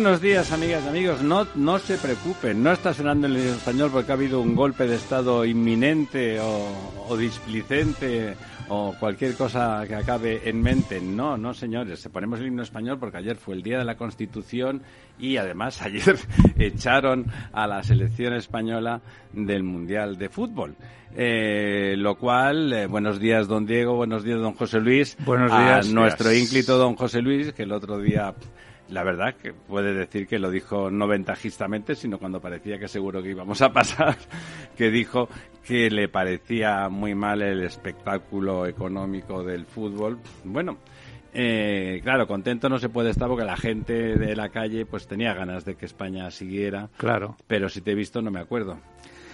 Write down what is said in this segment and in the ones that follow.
Buenos días, amigas y amigos. No, no se preocupen, no está sonando en el español porque ha habido un golpe de Estado inminente o, o displicente o cualquier cosa que acabe en mente. No, no, señores. Se ponemos el himno español porque ayer fue el día de la Constitución y además ayer echaron a la selección española del Mundial de Fútbol. Eh, lo cual, eh, buenos días, don Diego, buenos días, don José Luis. Buenos A días. nuestro ínclito don José Luis, que el otro día la verdad que puede decir que lo dijo no ventajistamente, sino cuando parecía que seguro que íbamos a pasar, que dijo que le parecía muy mal el espectáculo económico del fútbol. Bueno, eh, claro, contento no se puede estar porque la gente de la calle pues tenía ganas de que España siguiera, Claro. pero si te he visto no me acuerdo.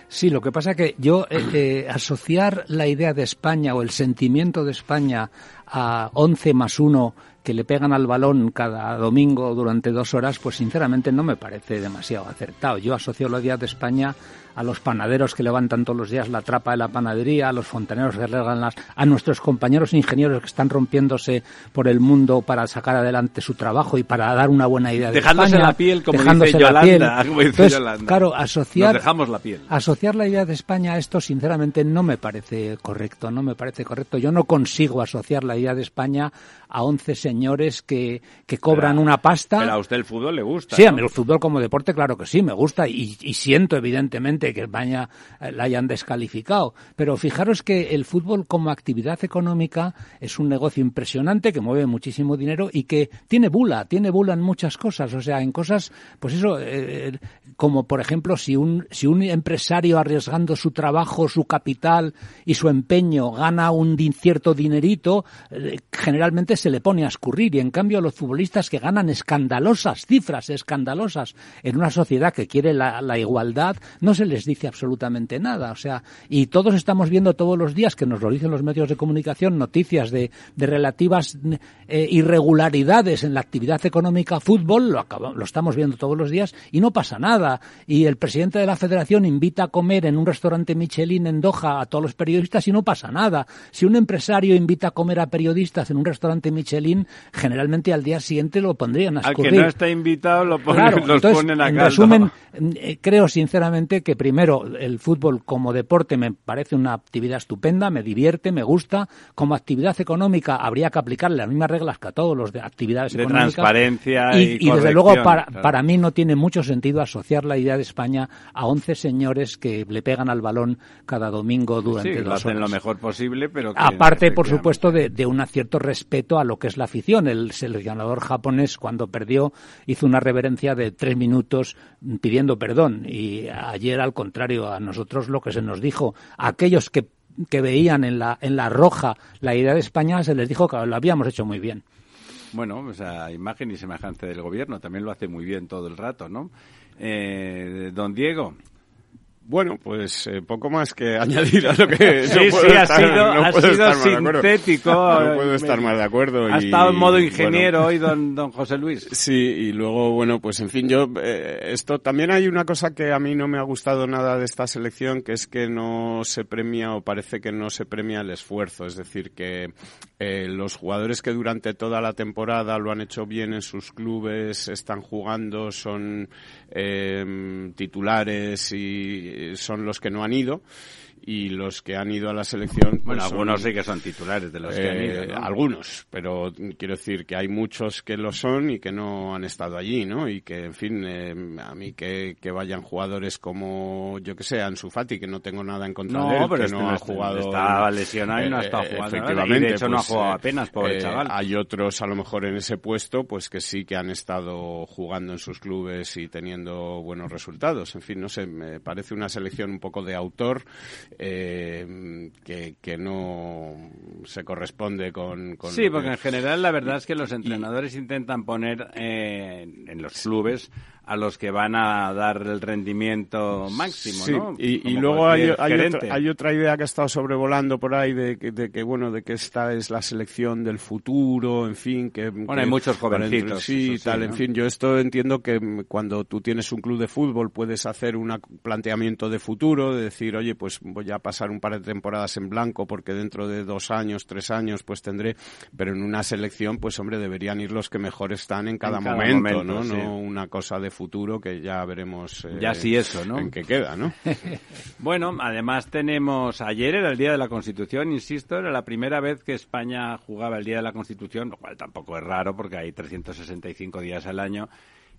Sí, lo que pasa que yo eh, eh, asociar la idea de España o el sentimiento de España a 11 más 1 que le pegan al balón cada domingo durante dos horas, pues sinceramente no me parece demasiado acertado. Yo asocio la idea de España a los panaderos que levantan todos los días la trapa de la panadería, a los fontaneros que regan las, a nuestros compañeros ingenieros que están rompiéndose por el mundo para sacar adelante su trabajo y para dar una buena idea de Dejándose España, la piel, como dejándose dice la piel. Yolanda, como dice Entonces, Yolanda. Claro, asociar Nos dejamos la piel. Asociar la idea de España a esto, sinceramente, no me parece correcto. No me parece correcto. Yo no consigo asociar la idea de España a 11 señores que, que cobran Pero- una pasta. Pero a usted el fútbol le gusta. Sí, a mí el fútbol como deporte, claro que sí, me gusta y, y siento evidentemente que España eh, la hayan descalificado. Pero fijaros que el fútbol como actividad económica es un negocio impresionante que mueve muchísimo dinero y que tiene bula, tiene bula en muchas cosas. O sea, en cosas, pues eso, eh, como por ejemplo si un, si un empresario arriesgando su trabajo, su capital y su empeño gana un cierto dinerito, eh, generalmente se le pone a y en cambio los futbolistas que ganan escandalosas cifras, escandalosas en una sociedad que quiere la, igualdad, no se les dice absolutamente nada. O sea, y todos estamos viendo todos los días que nos lo dicen los medios de comunicación noticias de, relativas eh, irregularidades en la actividad económica fútbol, lo, acaba- lo estamos viendo todos los días y no pasa nada. Y el presidente de la federación invita a comer en un restaurante Michelin en Doha a todos los periodistas y no pasa nada. Si un empresario invita a comer a periodistas en un restaurante Michelin, generalmente al día siguiente lo pondrían a Al que escurrir. no está invitado lo ponen, Claro, los entonces, ponen a en caldo. resumen, eh, creo sinceramente que primero el fútbol como deporte me parece una actividad estupenda, me divierte, me gusta. Como actividad económica habría que aplicarle las mismas reglas que a todos los de actividades De económicas. transparencia y y, desde luego para, claro. para mí no tiene mucho sentido asociar la idea de España a 11 señores que le pegan al balón cada domingo durante Sí, lo dos hacen horas. lo mejor posible, pero que, Aparte, por supuesto, de, de un cierto respeto a lo que es la afición. El seleccionador japonés, cuando perdió, hizo una reverencia de tres minutos pidiendo perdón. Y ayer, al contrario, a nosotros lo que se nos dijo, aquellos que, que veían en la, en la roja la idea de España, se les dijo que lo habíamos hecho muy bien. Bueno, o sea, imagen y semejanza del gobierno también lo hace muy bien todo el rato, ¿no? Eh, don Diego. Bueno, pues eh, poco más que añadir a lo que Sí, no sí, ha estar- sido, no ha sintético. No puedo estar más de acuerdo. Ha y, estado en modo bueno, ingeniero hoy don, don José Luis. Sí, y luego, bueno, pues en fin, yo, eh, esto también hay una cosa que a mí no me ha gustado nada de esta selección, que es que no se premia o parece que no se premia el esfuerzo. Es decir, que eh, los jugadores que durante toda la temporada lo han hecho bien en sus clubes, están jugando, son eh, titulares y son los que no han ido y los que han ido a la selección. Pues bueno, algunos sí que son titulares de los que han ido. Eh, algunos, pero quiero decir que hay muchos que lo son y que no han estado allí, ¿no? Y que, en fin, eh, a mí que, que, vayan jugadores como, yo que sé, Ansu Fati, que no tengo nada en contra de él, pero que no ha este jugado. Estaba lesionado y no ha estado eh, jugando. Efectivamente. de hecho, no ha pues, jugado apenas, pobre chaval. Hay otros, a lo mejor, en ese puesto, pues que sí que han estado jugando en sus clubes y teniendo buenos resultados. En fin, no sé, me parece una selección un poco de autor eh, que, que, no se corresponde con... con sí, porque en general la verdad es que los entrenadores intentan poner eh, en los clubes a los que van a dar el rendimiento máximo, ¿no? Y, y luego hay, hay, otra, idea que ha estado sobrevolando por ahí de que, de que, bueno, de que esta es la selección del futuro, en fin, que... Bueno, hay muchos jovencitos. Sí, tal, en fin, yo esto entiendo que cuando tú tienes un club de fútbol puedes hacer un planteamiento de futuro, de decir, oye, pues voy a pasar un par de temporadas en blanco porque dentro de dos años, tres años, pues tendré, pero en una selección, pues hombre, deberían ir los que mejor están en cada, momento, ¿no? No una cosa de futuro que ya veremos ya sí eso, ¿no? en qué queda, ¿no? bueno, además tenemos ayer era el día de la Constitución, insisto, era la primera vez que España jugaba el día de la Constitución, lo cual tampoco es raro porque hay 365 días al año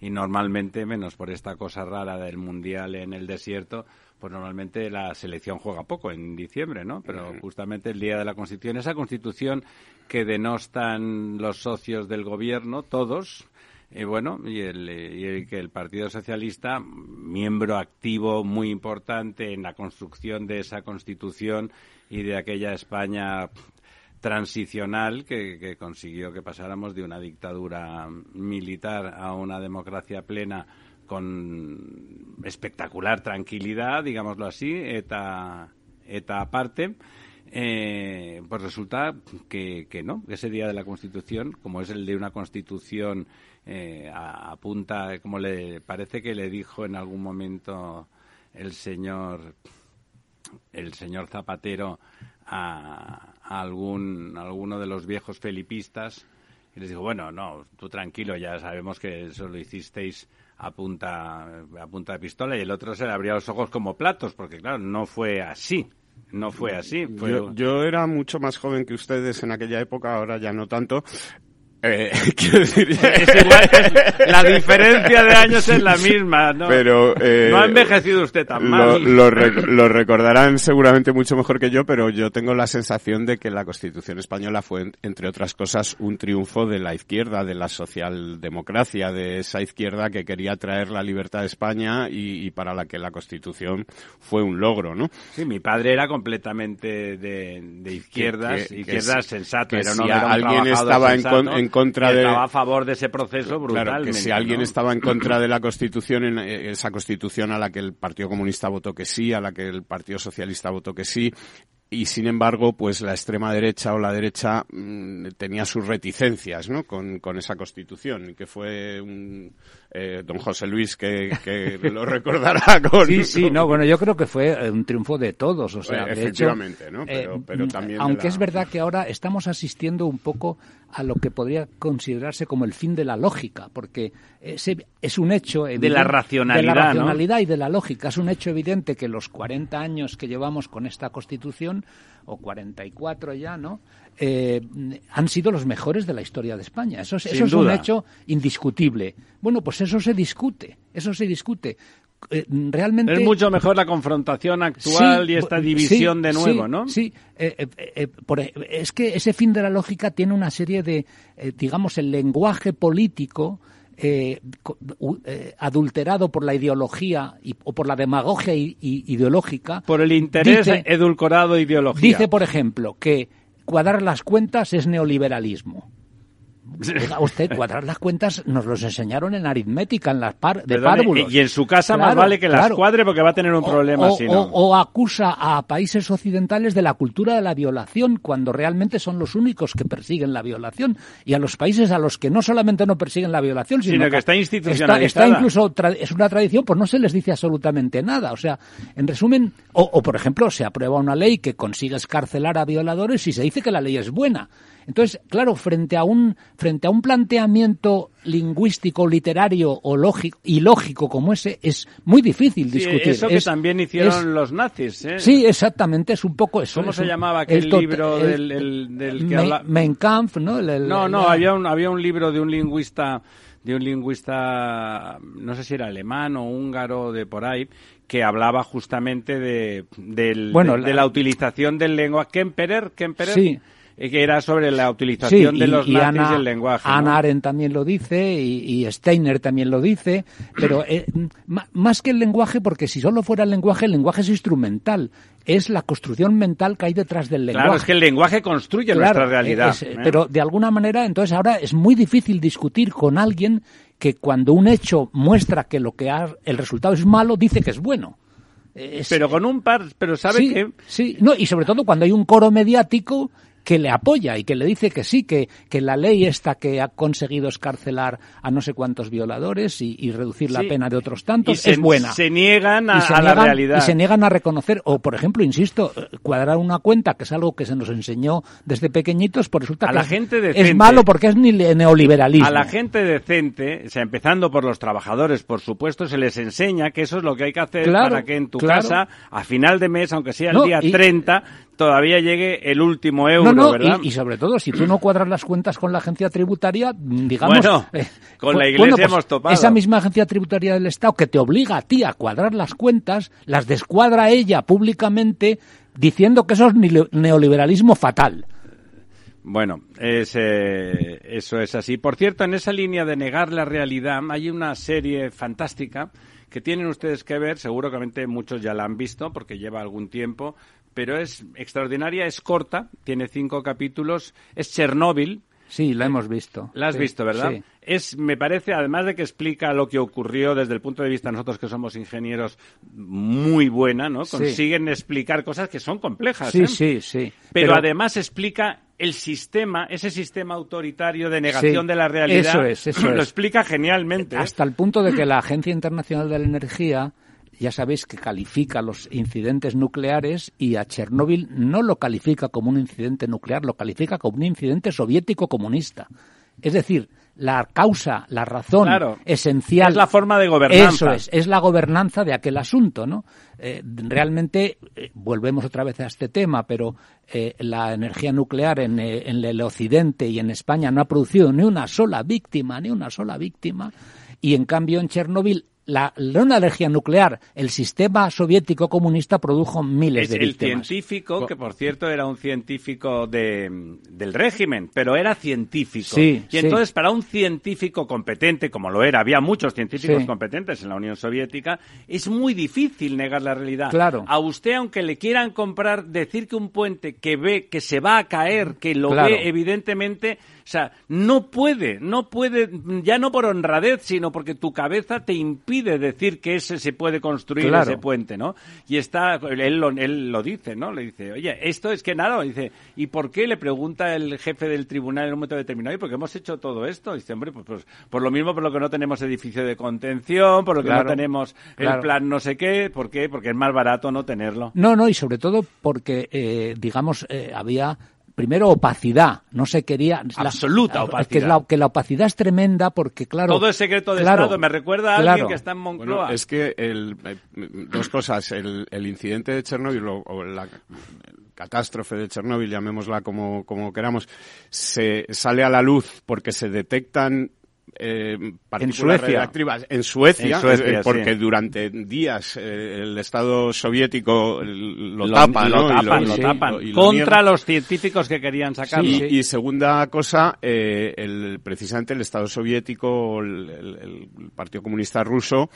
y normalmente menos por esta cosa rara del mundial en el desierto, pues normalmente la selección juega poco en diciembre, ¿no? Pero justamente el día de la Constitución, esa Constitución que denostan los socios del gobierno, todos, y bueno, y el, que el Partido Socialista, miembro activo muy importante en la construcción de esa Constitución y de aquella España transicional que, consiguió que pasáramos de una dictadura militar a una democracia plena con espectacular tranquilidad, digámoslo así, eta, eta aparte. Eh, pues resulta que, no, ese día de la Constitución, como es el de una Constitución eh, apunta, como le parece que le dijo en algún momento el señor el señor Zapatero a, algún alguno de los viejos felipistas y les dijo bueno no tú tranquilo ya sabemos que eso lo hicisteis a punta a punta de pistola y el otro se le abría los ojos como platos porque claro no fue así no fue así. yo, era mucho más joven que ustedes en aquella época, ahora ya no tanto, eh, quiero decir, es igual, la diferencia de años es la misma, ¿no? Pero, eh, no ha envejecido usted tan mal. Lo, lo, recordarán seguramente mucho mejor que yo, pero yo tengo la sensación de que la Constitución española fue, entre otras cosas, un triunfo de la izquierda, de la socialdemocracia, de esa izquierda que quería traer la libertad a España y, para la que la Constitución fue un logro, ¿no? Sí, mi padre era completamente de, de izquierdas, izquierdas sensatas, pero no si alguien estaba en contra de... Estaba a favor de ese proceso brutal. que si alguien estaba en contra de la Constitución, en eh, esa Constitución a la que el Partido Comunista votó que sí, a la que el Partido Socialista votó que sí, y sin embargo, pues la extrema derecha o la derecha mm, tenía sus reticencias, ¿no? Con, con esa constitución, que fue un, eh, don José Luis que, que lo recordará con... Sí, sí, no, bueno, yo creo que fue eh, un triunfo de todos, o sea, efectivamente, ¿no? Pero, pero también aunque es verdad que ahora estamos asistiendo un poco a lo que podría considerarse como el fin de la lógica, porque ese es un hecho de la racionalidad, de la racionalidad y de la lógica. Es un hecho evidente que los 40 años que llevamos con esta Constitución, o 44 ya, ¿no? Eh, han sido los mejores de la historia de España. Eso, es, eso es un hecho indiscutible. Bueno, pues eso se discute, eso se discute. Eh, realmente es mucho mejor la confrontación actual y esta división de nuevo, ¿no? Sí, eh, eh, es que ese fin de la lógica tiene una serie de, digamos, el lenguaje político adulterado por la ideología o por la demagogia ideológica. Por el interés edulcorado ideología. Dice, por ejemplo, que cuadrar las cuentas es neoliberalismo usted, cuadrar las cuentas nos los enseñaron en aritmética, en las par de párvulos. Y en su casa más vale que las cuadre porque va a tener un problema o, o, acusa a países occidentales de la cultura de la violación cuando realmente son los únicos que persiguen la violación. Y a los países a los que no solamente no persiguen la violación, sino, que, está institucionalizada. Está, incluso, es una tradición, pues no se les dice absolutamente nada. O sea, en resumen, o, o por ejemplo, se aprueba una ley que consigue escarcelar a violadores y se dice que la ley es buena. Entonces, claro, frente a un, frente a un planteamiento lingüístico, literario o lógico, y lógico como ese, es muy difícil discutir. eso que también hicieron los nazis, ¿eh? Sí, exactamente, es un poco eso. ¿Cómo se llamaba aquel libro del, del, que habla... Mein Kampf, ¿no? no, no, había un, había un libro de un lingüista de un lingüista, no sé si era alemán o húngaro de por ahí, que hablaba justamente de, del, de, la... utilización del lengua. Kemperer, Kemperer. Sí que era sobre la utilización de los nazis del lenguaje. Ana Arendt también lo dice y, Steiner también lo dice, pero eh, más que el lenguaje, porque si solo fuera el lenguaje, el lenguaje es instrumental, es la construcción mental que hay detrás del lenguaje. Claro, es que el lenguaje construye nuestra realidad. ¿eh? Pero de alguna manera, entonces ahora es muy difícil discutir con alguien que cuando un hecho muestra que lo que ha, el resultado es malo, dice que es bueno. pero con un par, pero sabe que... Sí, no, y sobre todo cuando hay un coro mediático que le apoya y que le dice que sí, que, que la ley esta que ha conseguido escarcelar a no sé cuántos violadores y, reducir la pena de otros tantos es buena. Se niegan a, la realidad. Y se niegan a reconocer, o por ejemplo, insisto, cuadrar una cuenta, que es algo que se nos enseñó desde pequeñitos, pues resulta a que la gente decente, es malo porque es neoliberalismo. A la gente decente, o sea, empezando por los trabajadores, por supuesto, se les enseña que eso es lo que hay que hacer para que en tu casa, a final de mes, aunque sea el día 30, todavía llegue el último euro, ¿verdad? Y, sobre todo, si tú no cuadras las cuentas con la agencia tributaria, digamos... Bueno, eh, con la iglesia pues hemos topado. Esa misma agencia tributaria del Estado que te obliga a ti a cuadrar las cuentas, las descuadra ella públicamente diciendo que eso es neoliberalismo fatal. Bueno, es, eh, eso es así. Por cierto, en esa línea de negar la realidad hay una serie fantástica que tienen ustedes que ver, seguramente muchos ya la han visto porque lleva algún tiempo, pero es extraordinaria, es corta, tiene cinco capítulos, es Chernóbil. Sí, la hemos visto. La has visto, ¿verdad? Sí. Es, me parece, además de que explica lo que ocurrió desde el punto de vista de nosotros que somos ingenieros, muy buena, ¿no? Consiguen explicar cosas que son complejas. Sí, ¿eh? sí, sí. Pero, además explica el sistema, ese sistema autoritario de negación de la realidad. Eso es, eso lo explica genialmente. ¿eh? Hasta el punto de que la Agencia Internacional de la Energía ya sabéis que califica los incidentes nucleares y a Chernóbil no lo califica como un incidente nuclear, lo califica como un incidente soviético comunista. Es decir, la causa, la razón esencial. Es la forma de gobernanza. Eso es, es la gobernanza de aquel asunto, ¿no? Eh, realmente, eh, volvemos otra vez a este tema, pero eh, la energía nuclear en, en el occidente y en España no ha producido ni una sola víctima, ni una sola víctima, y en cambio en Chernóbil la, una energía nuclear, el sistema soviético comunista produjo miles de víctimas. El científico, que por cierto era un científico de, del régimen, pero era científico. y entonces para un científico competente, como lo era, había muchos científicos competentes en la Unión Soviética, es muy difícil negar la realidad. Claro. A usted, aunque le quieran comprar, decir que un puente que ve que se va a caer, que lo ve evidentemente, o sea, no puede, no puede, ya no por honradez, sino porque tu cabeza te impide decir que ese se puede construir ese puente, ¿no? Y está, él lo, él lo dice, ¿no? Le dice, oye, esto es que nada, dice, ¿y por qué? Le pregunta el jefe del tribunal en un momento determinado, ¿y por qué hemos hecho todo esto? dice, hombre, pues, pues, por lo mismo por lo que no tenemos edificio de contención, por lo que no tenemos el plan no sé qué, ¿por qué? Porque es más barato no tenerlo. No, no, y sobre todo porque, eh, digamos, eh, había primero opacidad, no se quería absoluta opacidad. Que la, que la opacidad es tremenda porque claro todo es secreto de Estado me recuerda a alguien que está en Moncloa. es que el, eh, dos cosas, el, el, incidente de Chernóbil o, la catástrofe de Chernóbil, llamémosla como, como queramos, se sale a la luz porque se detectan eh, en Suecia. En Suecia, eh, porque durante días eh, el Estado soviético lo, tapa, lo, tapan, lo, tapan, contra los científicos que querían sacarlo. Y, segunda cosa, eh, el, precisamente el Estado soviético, el, el Partido Comunista Ruso,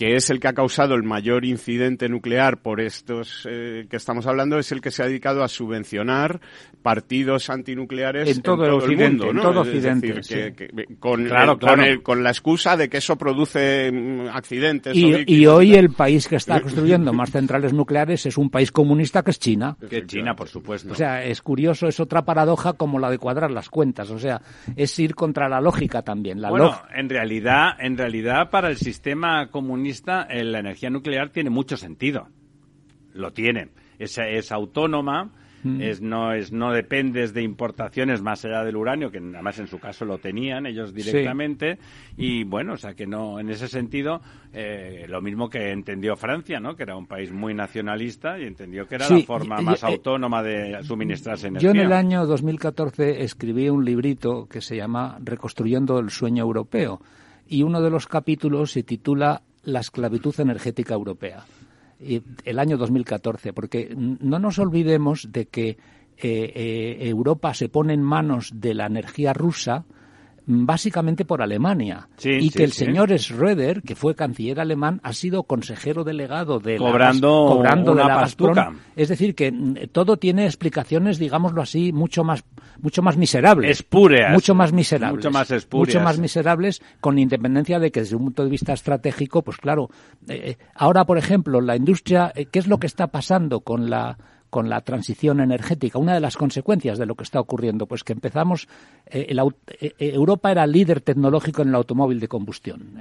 que es el que ha causado el mayor incidente nuclear por estos eh, que estamos hablando, es el que se ha dedicado a subvencionar partidos antinucleares en todo, el, mundo, en todo Occidente, con, con, la excusa de que eso produce mm, accidentes. Y, hoy el país que está construyendo más centrales nucleares es un país comunista que es China. Que es China, por supuesto. O sea, es curioso, es otra paradoja como la de cuadrar las cuentas. O sea, es ir contra la lógica también. La bueno, en realidad, en realidad para el sistema comunista la energía nuclear tiene mucho sentido. Lo tiene. Es, es autónoma, mm. es no es no dependes de importaciones más allá del uranio, que además en su caso lo tenían ellos directamente, y bueno, o sea que no, en ese sentido, eh, lo mismo que entendió Francia, ¿no? Que era un país muy nacionalista y entendió que era la forma más autónoma de suministrarse energía. Yo en el año 2014 escribí un librito que se llama Reconstruyendo el sueño europeo y uno de los capítulos se titula La esclavitud energética europea. Y el año 2014, porque no nos olvidemos de que eh, eh, Europa se pone en manos de la energía rusa, básicamente por Alemania. y que el señor Schröder, que fue canciller alemán, ha sido consejero delegado de cobrando, la, cobrando de la Es decir, que mm, todo tiene explicaciones, digámoslo así, mucho más mucho más miserables. Espúreas. Mucho más miserables. Mucho más Mucho más miserables, con independencia de que desde un punto de vista estratégico, pues claro, eh, eh, ahora, por ejemplo, la industria, eh, ¿qué es lo que está pasando con la con la transición energética. Una de las consecuencias de lo que está ocurriendo, pues que empezamos, eh, eh, eh, Europa era líder tecnológico en el automóvil de combustión.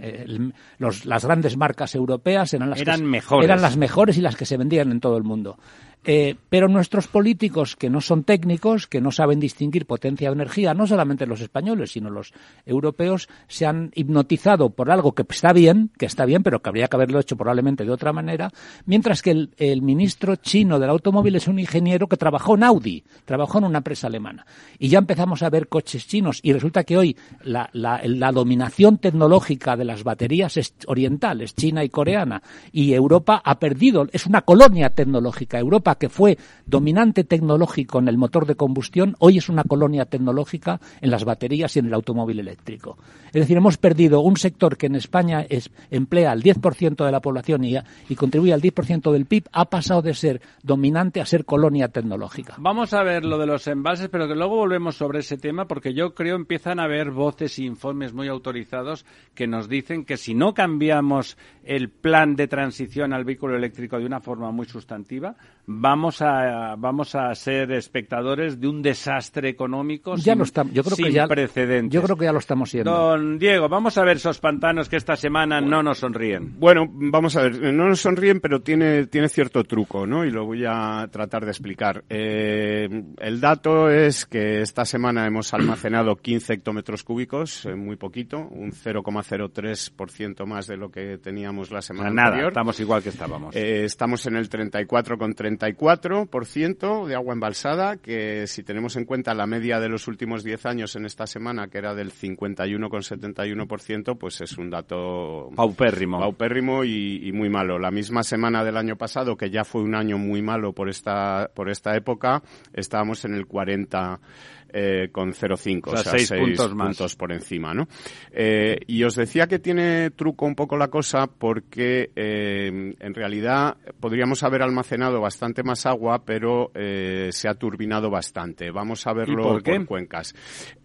las grandes marcas europeas eran las, eran, mejores. eran las mejores y las que se vendían en todo el mundo. Eh, pero nuestros políticos, que no son técnicos, que no saben distinguir potencia o energía, no solamente los españoles, sino los europeos, se han hipnotizado por algo que está bien, que está bien, pero que habría que haberlo hecho probablemente de otra manera, mientras que el, ministro chino del automóvil es un ingeniero que trabajó en Audi, trabajó en una empresa alemana. Y ya empezamos a ver coches chinos y resulta que hoy la, la dominación tecnológica de las baterías es orientales, china y coreana, y Europa ha perdido, es una colonia tecnológica. Europa que fue dominante tecnológico en el motor de combustión, hoy es una colonia tecnológica en las baterías y en el automóvil eléctrico. Es decir, hemos perdido un sector que en España es, emplea al 10% de la población y, y contribuye al 10% del PIB, ha pasado de ser dominante a ser colonia tecnológica. Vamos a ver lo de los envases, pero que luego volvemos sobre ese tema, porque yo creo empiezan a haber voces e informes muy autorizados que nos dicen que si no cambiamos el plan de transición al vehículo eléctrico de una forma muy sustantiva, vamos a vamos a ser espectadores de un desastre económico ya sin, lo estamos, yo creo que ya, precedentes. Yo creo que ya lo estamos siendo. Don Diego, vamos a ver esos pantanos que esta semana no nos sonríen. Bueno, vamos a ver, no nos sonríen, pero tiene tiene cierto truco, ¿no? Y lo voy a tratar de explicar. Eh, el dato es que esta semana hemos almacenado 15 hectómetros cúbicos, eh, muy poquito, un 0,03% más de lo que teníamos la semana Nada, anterior. estamos igual que estábamos. Eh, estamos en el 34,30 34% de agua embalsada, que si tenemos en cuenta la media de los últimos 10 años en esta semana, que era del 51,71%, pues es un dato paupérrimo, paupérrimo y, y, muy malo. La misma semana del año pasado, que ya fue un año muy malo por esta, por esta época, estábamos en el 40 eh, con 0,5, o, sea, 6 puntos, puntos por encima, ¿no? Eh, y os decía que tiene truco un poco la cosa porque eh, en realidad podríamos haber almacenado bastante más agua, pero se ha turbinado bastante. Vamos a verlo por, por, cuencas.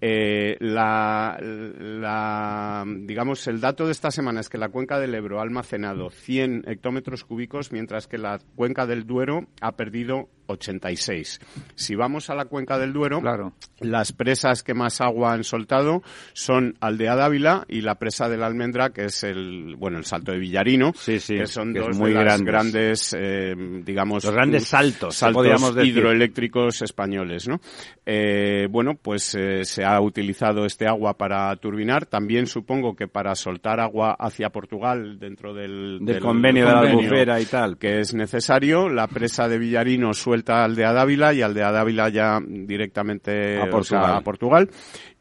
La, la, digamos, el dato de esta semana es que la cuenca del Ebro ha almacenado 100 hectómetros cúbicos, mientras que la cuenca del Duero ha perdido 86. Si vamos a la cuenca del Duero, claro. Las presas que más agua han soltado son Aldea Dávila y la presa de la Almendra, que es el, bueno, el salto de Villarino, sí, sí, que son que dos muy de las grandes, grandes eh, digamos, los grandes saltos, saltos hidroeléctricos españoles, ¿no? Eh, bueno, pues eh, se ha utilizado este agua para turbinar, también supongo que para soltar agua hacia Portugal dentro del, del, del convenio, de la albufera y tal, que es necesario. La presa de Villarino suele vuelta al de Dávila y al de Dávila ya directamente a Portugal. A Portugal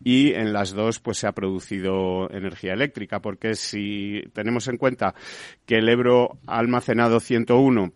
y en las dos pues se ha producido energía eléctrica porque si tenemos en cuenta que el Ebro ha almacenado 101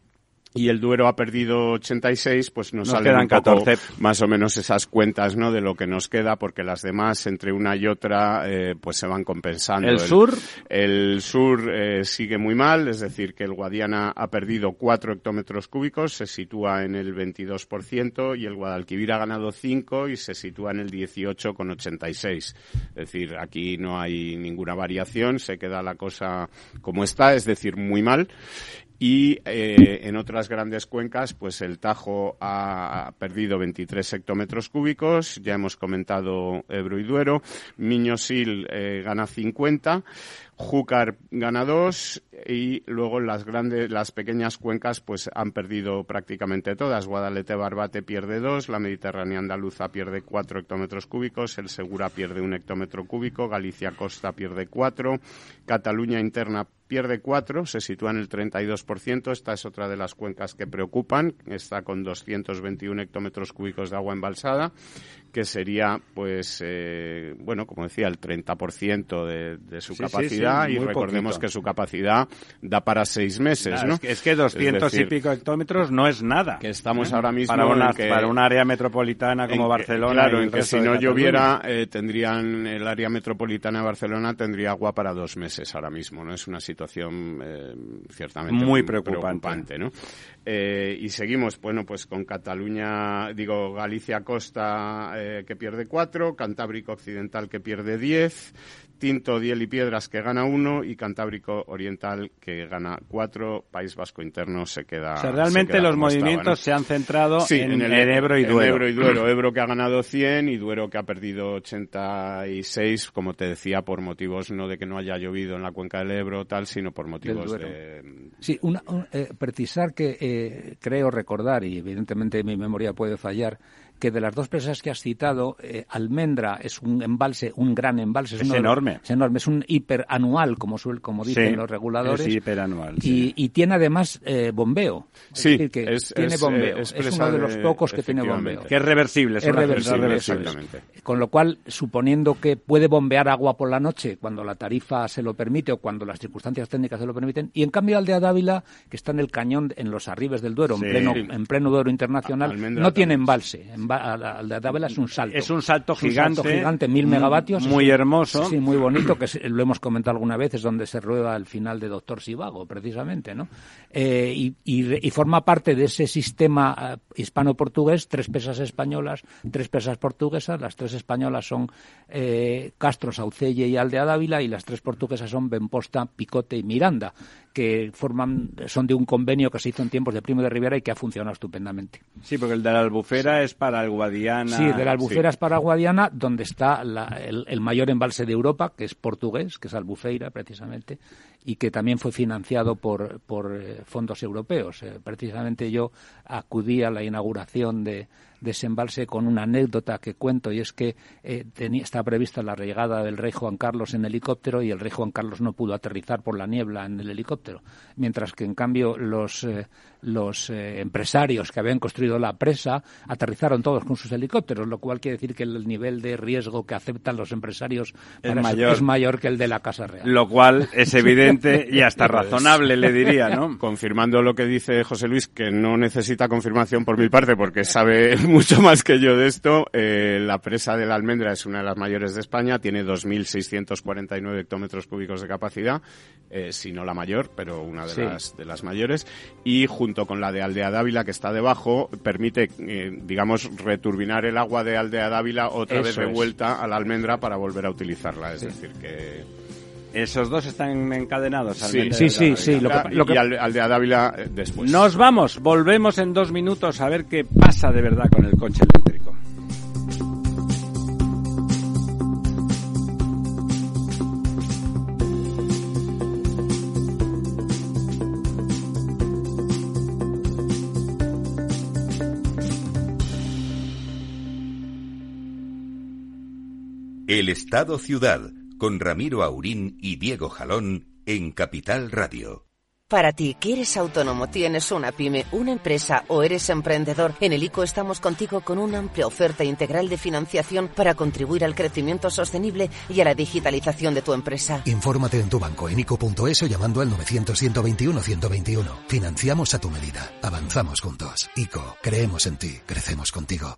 y el Duero ha perdido 86, pues nos, nos salen quedan un poco 14. más o menos esas cuentas, ¿no? De lo que nos queda, porque las demás, entre una y otra, eh, pues se van compensando. ¿El, el sur? El sur eh, sigue muy mal, es decir, que el Guadiana ha perdido 4 hectómetros cúbicos, se sitúa en el 22%, y el Guadalquivir ha ganado 5 y se sitúa en el 18,86. Es decir, aquí no hay ninguna variación, se queda la cosa como está, es decir, muy mal. Y eh, en otras grandes cuencas, pues el Tajo ha perdido 23 hectómetros cúbicos, ya hemos comentado Ebro y Duero, Miñosil eh, gana 50, Júcar gana dos y luego las grandes, las pequeñas cuencas pues han perdido prácticamente todas. Guadalete Barbate pierde dos, la Mediterránea Andaluza pierde cuatro hectómetros cúbicos, el Segura pierde un hectómetro cúbico, Galicia Costa pierde cuatro, Cataluña Interna pierde cuatro, se sitúa en el 32%. Esta es otra de las cuencas que preocupan. Está con 221 hectómetros cúbicos de agua embalsada, que sería, pues, eh, bueno, como decía, el 30% de, de su capacidad. y recordemos que su capacidad da para seis meses, ¿no? Es que, 200 y pico hectómetros no es nada. Que estamos ¿eh? ahora mismo para, una, para un área metropolitana como Barcelona. claro, en que si no lloviera, eh, tendrían el área metropolitana de Barcelona tendría agua para dos meses ahora mismo, ¿no? Es una situación eh, ciertamente muy preocupante, ¿no? Eh, y seguimos, bueno, pues con Cataluña, digo, Galicia Costa eh, que pierde cuatro, Cantábrico Occidental que pierde diez, Tinto, Diel y Piedras que gana uno y Cantábrico Oriental que gana cuatro. País Vasco Interno se queda. O sea, realmente los movimientos se han centrado en, el, Ebro y Duero. Ebro y Duero. Ebro que ha ganado 100 y Duero que ha perdido 86, como te decía, por motivos no de que no haya llovido en la cuenca del Ebro tal, sino por motivos de. Sí, una, eh, precisar que eh, creo recordar, y evidentemente mi memoria puede fallar, que de las dos presas que has citado, eh, Almendra es un embalse, un gran embalse. Es, enorme. es enorme, es un hiperanual, como, suel, como dicen los reguladores. Es hiperanual. Y, y tiene además eh, bombeo. Es sí, decir, que tiene bombeo. Es, uno de los pocos que tiene bombeo. Que es reversible. Es reversible, exactamente. Con lo cual, suponiendo que puede bombear agua por la noche cuando la tarifa se lo permite o cuando las circunstancias técnicas se lo permiten, y en cambio Aldea Dávila, que está en el cañón, en los arribes del Duero, en, pleno, en pleno Duero internacional, no tiene embalse al de Dávila es un salto. Es un salto gigante. Un gigante, mil megavatios. Muy hermoso. Sí, muy bonito, que lo hemos comentado alguna vez, es donde se rueda el final de Doctor Sivago, precisamente, ¿no? Eh, y, y, forma parte de ese sistema eh, hispano-portugués, tres pesas españolas, tres pesas portuguesas, las tres españolas son eh, Castro, Saucelle y Aldea Dávila, y las tres portuguesas son Benposta, Picote y Miranda, que forman, son de un convenio que se hizo en tiempos de Primo de Rivera y que ha funcionado estupendamente. Sí, porque el de la Albufera es para el Guadiana. Sí, de la Albufera es para Guadiana, donde está el, mayor embalse de Europa, que es portugués, que es Albufeira, precisamente, y que también fue financiado por, por eh, fondos europeos. Eh, precisamente yo acudí a la inauguración de, desembalse con una anécdota que cuento y es que eh, tenía, estaba prevista la llegada del rey Juan Carlos en helicóptero y el rey Juan Carlos no pudo aterrizar por la niebla en el helicóptero, mientras que en cambio los, eh, los eh, empresarios que habían construido la presa aterrizaron todos con sus helicópteros, lo cual quiere decir que el nivel de riesgo que aceptan los empresarios es, mayor. es mayor que el de la Casa Real. Lo cual es evidente y hasta razonable, le diría, ¿no? Confirmando lo que dice José Luis, que no necesita confirmación por mi parte porque sabe mucho más que yo de esto. Eh, la presa de la Almendra es una de las mayores de España, tiene 2.649 hectómetros cúbicos de capacidad, eh, si no la mayor, pero una de, las, de las mayores. Y junto con la de Aldea Dávila, que está debajo, permite, eh, digamos, returbinar el agua de Aldea Dávila otra vez de vuelta a la Almendra para volver a utilizarla. Es decir, que... Esos dos están encadenados. Sí, sí, sí, sí, Lo que, lo que... Y Aldea Dávila eh, después. Nos vamos, volvemos en dos minutos a ver qué pasa de verdad con el coche eléctrico. El Estado Ciudad con Ramiro Aurín y Diego Jalón en Capital Radio. Para ti, que eres autónomo, tienes una pyme, una empresa o eres emprendedor, en el ICO estamos contigo con una amplia oferta integral de financiación para contribuir al crecimiento sostenible y a la digitalización de tu empresa. Infórmate en tu banco en ICO.es o llamando al 900-121-121. Financiamos a tu medida. Avanzamos juntos. ICO, creemos en ti, crecemos contigo.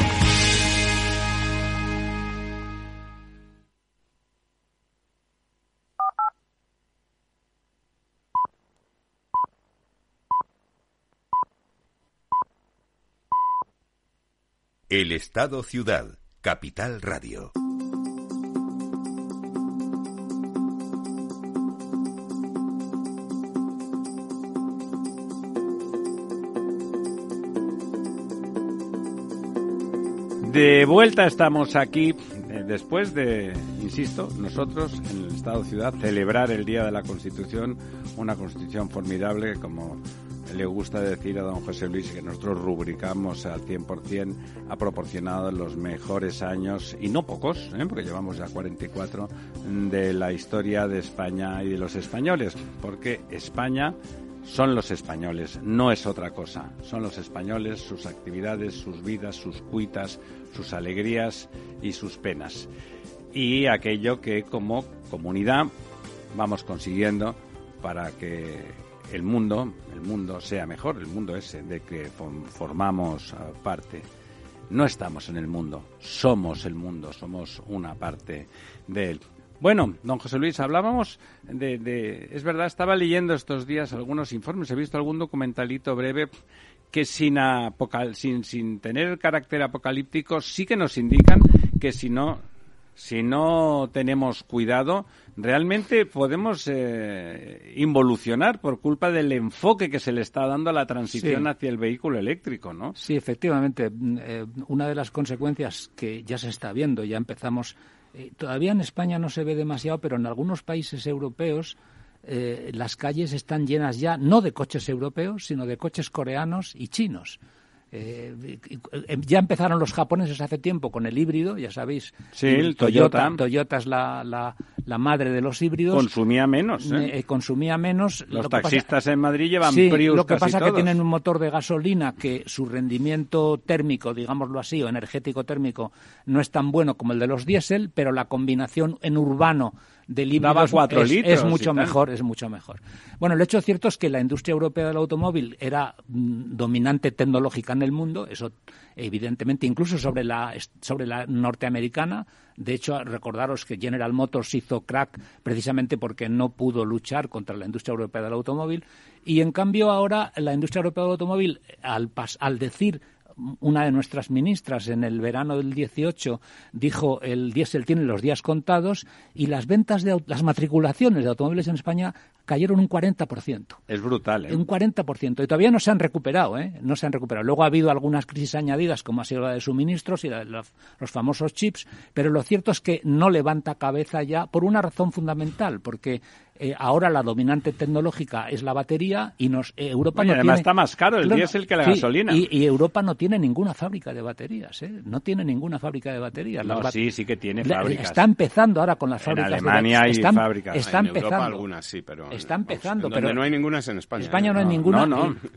El Estado Ciudad, Capital Radio. De vuelta estamos aquí eh, después de, insisto, nosotros en el Estado Ciudad celebrar el Día de la Constitución, una Constitución formidable como le gusta decir a don José Luis que nosotros rubricamos al 100%, ha proporcionado los mejores años, y no pocos, ¿eh? porque llevamos ya 44, de la historia de España y de los españoles, porque España son los españoles, no es otra cosa. Son los españoles, sus actividades, sus vidas, sus cuitas, sus alegrías y sus penas. Y aquello que como comunidad vamos consiguiendo para que el mundo, el mundo sea mejor, el mundo ese de que formamos parte. No estamos en el mundo, somos el mundo, somos una parte de él. Bueno, don José Luis, hablábamos de, es verdad, estaba leyendo estos días algunos informes, he visto algún documentalito breve que sin, sin, sin tener carácter apocalíptico sí que nos indican que si no si no tenemos cuidado, realmente podemos eh, involucionar por culpa del enfoque que se le está dando a la transición hacia el vehículo eléctrico, ¿no? Sí, efectivamente. Mm, eh, una de las consecuencias que ya se está viendo, ya empezamos, eh, todavía en España no se ve demasiado, pero en algunos países europeos las calles están llenas ya no de coches europeos, sino de coches coreanos y chinos. Eh, ya empezaron los japoneses hace tiempo con el híbrido, ya sabéis. Sí, el Toyota. Toyota, es la, la, madre de los híbridos. Consumía menos. ¿eh? Eh, consumía menos. Los taxistas en Madrid llevan sí, Prius Lo que pasa es que tienen un motor de gasolina que su rendimiento térmico, digámoslo así, o energético térmico, no es tan bueno como el de los diésel, pero la combinación en urbano del híbrido es, mucho mejor, es mucho mejor. Bueno, el hecho cierto es que la industria europea del automóvil era mm, dominante tecnológica en el mundo, eso evidentemente incluso sobre la sobre la norteamericana. De hecho, recordaros que General Motors hizo crack precisamente porque no pudo luchar contra la industria europea del automóvil y en cambio ahora la industria europea del automóvil al al decir una de nuestras ministras en el verano del 18 dijo el diésel tiene los días contados y las ventas de las matriculaciones de automóviles en España cayeron un 40%. Es brutal, ¿eh? Un 40%. Y todavía no se han recuperado, ¿eh? No se han recuperado. Luego ha habido algunas crisis añadidas, como ha sido la de suministros y la de los, famosos chips, pero lo cierto es que no levanta cabeza ya por una razón fundamental, porque eh, ahora la dominante tecnológica es la batería y nos eh, Europa no además está más caro el diésel que la gasolina. Y, Europa no tiene ninguna fábrica de baterías, ¿eh? No tiene ninguna fábrica de baterías. No, sí, sí que tiene fábricas. Está empezando ahora con las fábricas. En Alemania hay fábricas. Está en empezando. Europa algunas sí, pero está empezando, pero no hay ninguna es en España. España no, hay ninguna.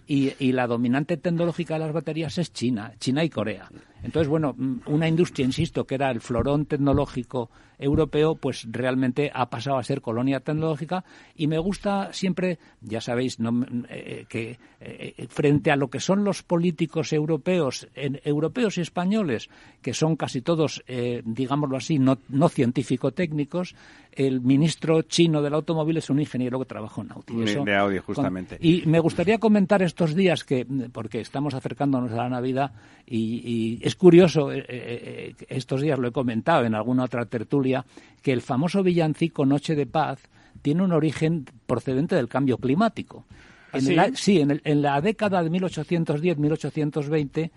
Y, y, la dominante tecnológica de las baterías es China, China y Corea. Entonces, bueno, mm, una industria, insisto, que era el florón tecnológico europeo, pues realmente ha pasado a ser colonia tecnológica y me gusta siempre, ya sabéis, no, mm, eh, que eh, frente a lo que son los políticos europeos, europeos y españoles, que son casi todos, eh, digámoslo así, no, no científico-técnicos, el ministro chino del automóvil es un ingeniero que trabaja en Audi. de Audi, justamente. y me gustaría comentar estos días que, porque estamos acercándonos a la Navidad y, es curioso, eh, eh, eh, estos días lo he comentado en alguna otra tertulia, que el famoso villancico Noche de Paz tiene un origen procedente del cambio climático. ¿Ah, sí, en, en, la década de 1810-1820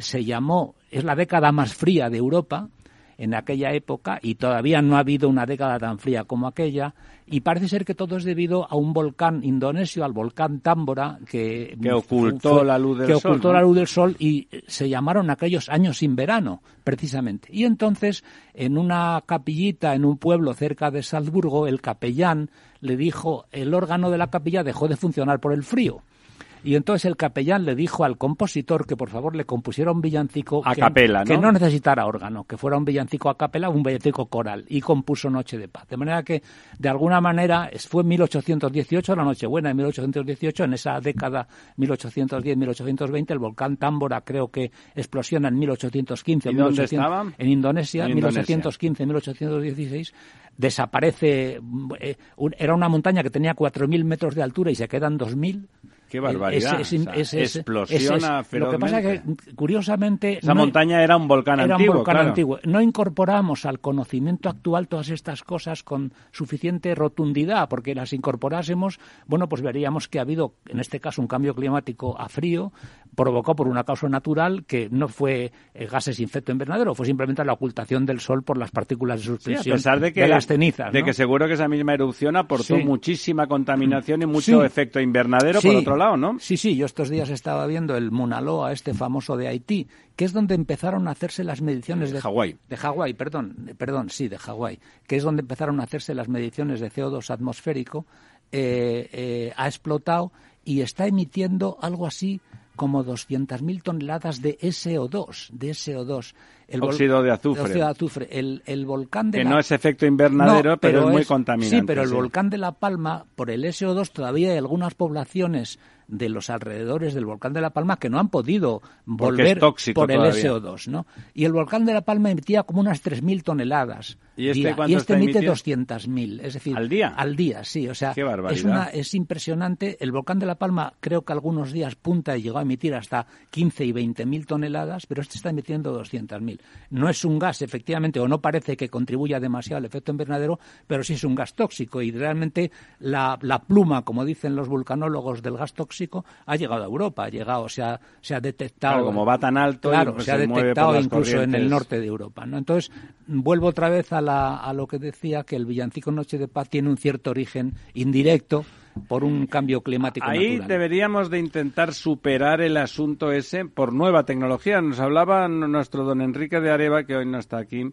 se llamó, es la década más fría de Europa, en aquella época y todavía no ha habido una década tan fría como aquella y parece ser que todo es debido a un volcán indonesio, al volcán Támbora, que, ocultó la luz del que sol. ocultó la luz del sol y se llamaron aquellos años sin verano, precisamente. Y entonces, en una capillita en un pueblo cerca de Salzburgo, el capellán le dijo, el órgano de la capilla dejó de funcionar por el frío. Y entonces el capellán le dijo al compositor que por favor le compusiera un villancico A que, capela, ¿no? que no necesitara órgano, que fuera un villancico a capela, un villancico coral, y compuso Noche de Paz. De manera que, de alguna manera, fue en 1818, la Nochebuena de 1818, en esa década 1810-1820, el volcán Támbora creo que explosiona en 1815. ¿Y dónde 1800 estaba? En Indonesia, En Indonesia. 1815-1816 desaparece, eh, era una montaña que tenía 4.000 metros de altura y se quedan 2.000. Qué barbaridad. O sea, explosiona ese- Lo que pasa es que, curiosamente... Esa no- montaña era un volcán era antiguo, un volcán claro. antiguo. No incorporamos al conocimiento actual todas estas cosas con suficiente rotundidad, porque las incorporásemos, bueno, pues veríamos que ha habido, en este caso, un cambio climático a frío, provocado por una causa natural que no fue eh, gases de efecto invernadero, fue simplemente la ocultación del sol por las partículas de Sí, a suspensión pesar de que, las cenizas. de ¿no? que seguro que esa misma erupción aportó Sí. muchísima contaminación y mucho Sí. efecto invernadero Sí. por otro lado, ¿no? Sí, sí, yo estos días estaba viendo el Mauna Loa, este famoso de Haití, que es donde empezaron a hacerse las mediciones de Hawái. De Hawái, perdón, perdón, sí, de Hawái, que es donde empezaron a hacerse las mediciones de CO2 atmosférico, eh, eh, ha explotado y está emitiendo algo así como 200.000 toneladas de SO2, de SO2. El Óxido de azufre. óxido de azufre. El, el volcán de Que la- no es efecto invernadero, no, pero, es muy contaminante. Sí, pero el volcán de La Palma, por el SO2, todavía hay algunas poblaciones de los alrededores del volcán de La Palma que no han podido volver por el todavía. SO2, ¿no? Y el volcán de La Palma emitía como unas 3.000 toneladas. ¿Y este día, y este emite emitiendo? 200.000, es decir, ¿Al día? Al día, sí, o sea, Qué es una es impresionante. El volcán de La Palma creo que algunos días punta y llegó a emitir hasta 15 y 20.000 toneladas, pero este está emitiendo 200.000. No es un gas, efectivamente, o no parece que contribuya demasiado al efecto invernadero, pero sí es un gas tóxico y realmente la, la pluma, como dicen los vulcanólogos del gas tóxico, ha llegado a Europa, ha llegado, se ha, se ha detectado. Claro, como va tan alto, Claro, pues se ha se detectado incluso en el norte de Europa. ¿no? Entonces, vuelvo otra vez a, la, a lo que decía, que el villancico Noche de Paz tiene un cierto origen indirecto por un cambio climático Ahí natural. deberíamos de intentar superar el asunto ese por nueva tecnología. Nos hablaba nuestro don Enrique de Areva, que hoy no está aquí,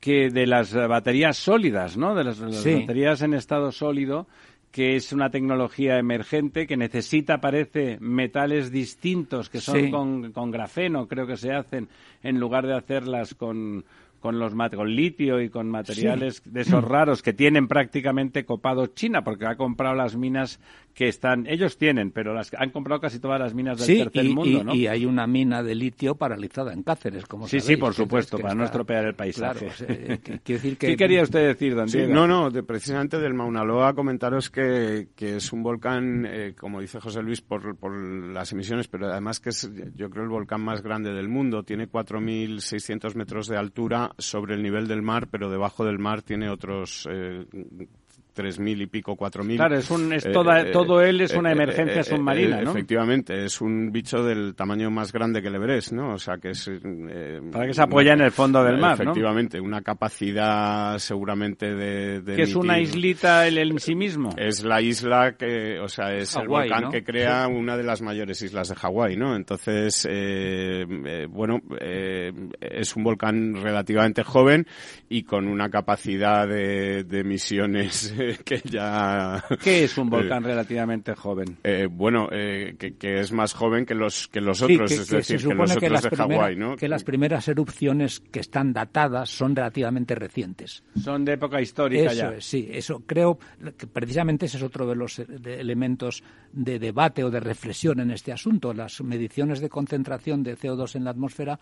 que de las baterías sólidas, ¿no? De las, las Sí. baterías en estado sólido, que es una tecnología emergente que necesita, parece, metales distintos que son Sí. con, con grafeno, creo que se hacen, en lugar de hacerlas con con los con litio y con materiales de esos raros que tienen prácticamente copado China porque ha comprado las minas que están ellos tienen pero las han comprado casi todas las minas del Sí, tercer y, mundo y- ¿no? y hay una mina de litio paralizada en Cáceres, como Sí, sí, sabéis, por supuesto, para no estropear el paisaje. Claro, o sea, eh, que- decir que... ¿Qué quería usted decir, don Sí, Diego? no, no, de- precisamente del Mauna Loa comentaros que, que es un volcán, eh, como dice José Luis, por, por las emisiones, pero además que es, yo creo, el volcán más grande del mundo. Tiene 4.600 metros de altura sobre el nivel del mar, pero debajo del mar tiene otros eh, 3.000 y pico, 4.000. Claro, es un- es Eh, toda- eh, todo él es una eh, emergencia eh, submarina, eh, ¿no? Efectivamente, es un bicho del tamaño más grande que el Everest, ¿no? O sea, que es... eh, Para que se apoya en el fondo del mar, ¿no? Efectivamente, una capacidad seguramente de... de que es una islita él en sí mismo es la isla que, o sea, es el volcán ¿no? que crea una de las mayores islas de Hawái, ¿no? Entonces, eh, eh, bueno, eh, es un volcán relativamente joven y con una capacidad de, de emisiones que ya... ¿Qué es un volcán relativamente joven? Eh, bueno, eh, que, que es más joven que los que los Sí, otros, que, es que decir, se que los supone que, otros las de primera- Hawái, ¿no? que las primeras erupciones que están datadas son relativamente recientes. Son de época histórica Eso ya. es, sí, eso creo que precisamente ese es otro de los eh, de elementos de debate o de reflexión en este asunto. Las mediciones de concentración de CO2 en la atmósfera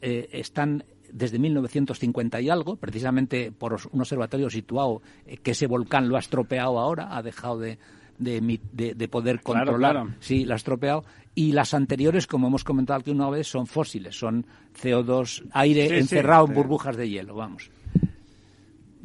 eh, están desde 1950 y algo, precisamente por un observatorio situado eh, que ese volcán lo ha estropeado ahora, ha dejado de, de, emi- de- de poder Claro, controlar. claro. Sí, la ha estropeado. Y las anteriores, como hemos comentado aquí una vez, son fósiles, son CO2, aire Sí, sí, encerrado en burbujas de hielo, vamos.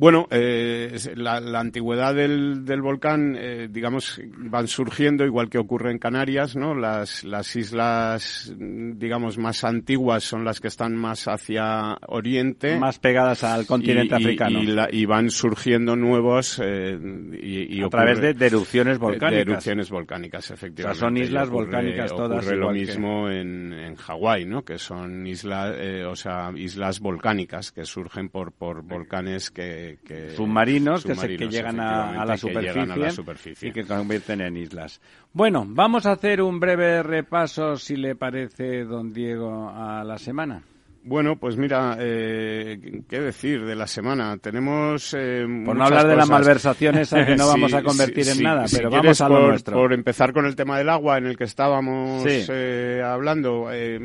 Bueno, eh, la, antigüedad del, del volcán, eh, digamos, van surgiendo igual que ocurre en Canarias, ¿no? Las, las islas, digamos, más antiguas son las que están más hacia oriente. Más pegadas al continente africano. Y, van surgiendo nuevos eh, y, A través de, erupciones volcánicas. De erupciones volcánicas, efectivamente. O sea, son islas volcánicas todas. Ocurre lo mismo en, en Hawái, ¿no? Que son islas, eh, o sea, islas volcánicas que surgen por, por volcanes que submarinos, que, que, llegan a, la superficie y que convierten en islas. Bueno, vamos a hacer un breve repaso, si le parece, don Diego, a la semana. Bueno, pues mira, eh, ¿qué decir de la semana? Tenemos. Eh, por no hablar de la malversación esa que no vamos a convertir en nada, pero vamos a lo por, nuestro. Por empezar con el tema del agua en el que estábamos eh, hablando, eh,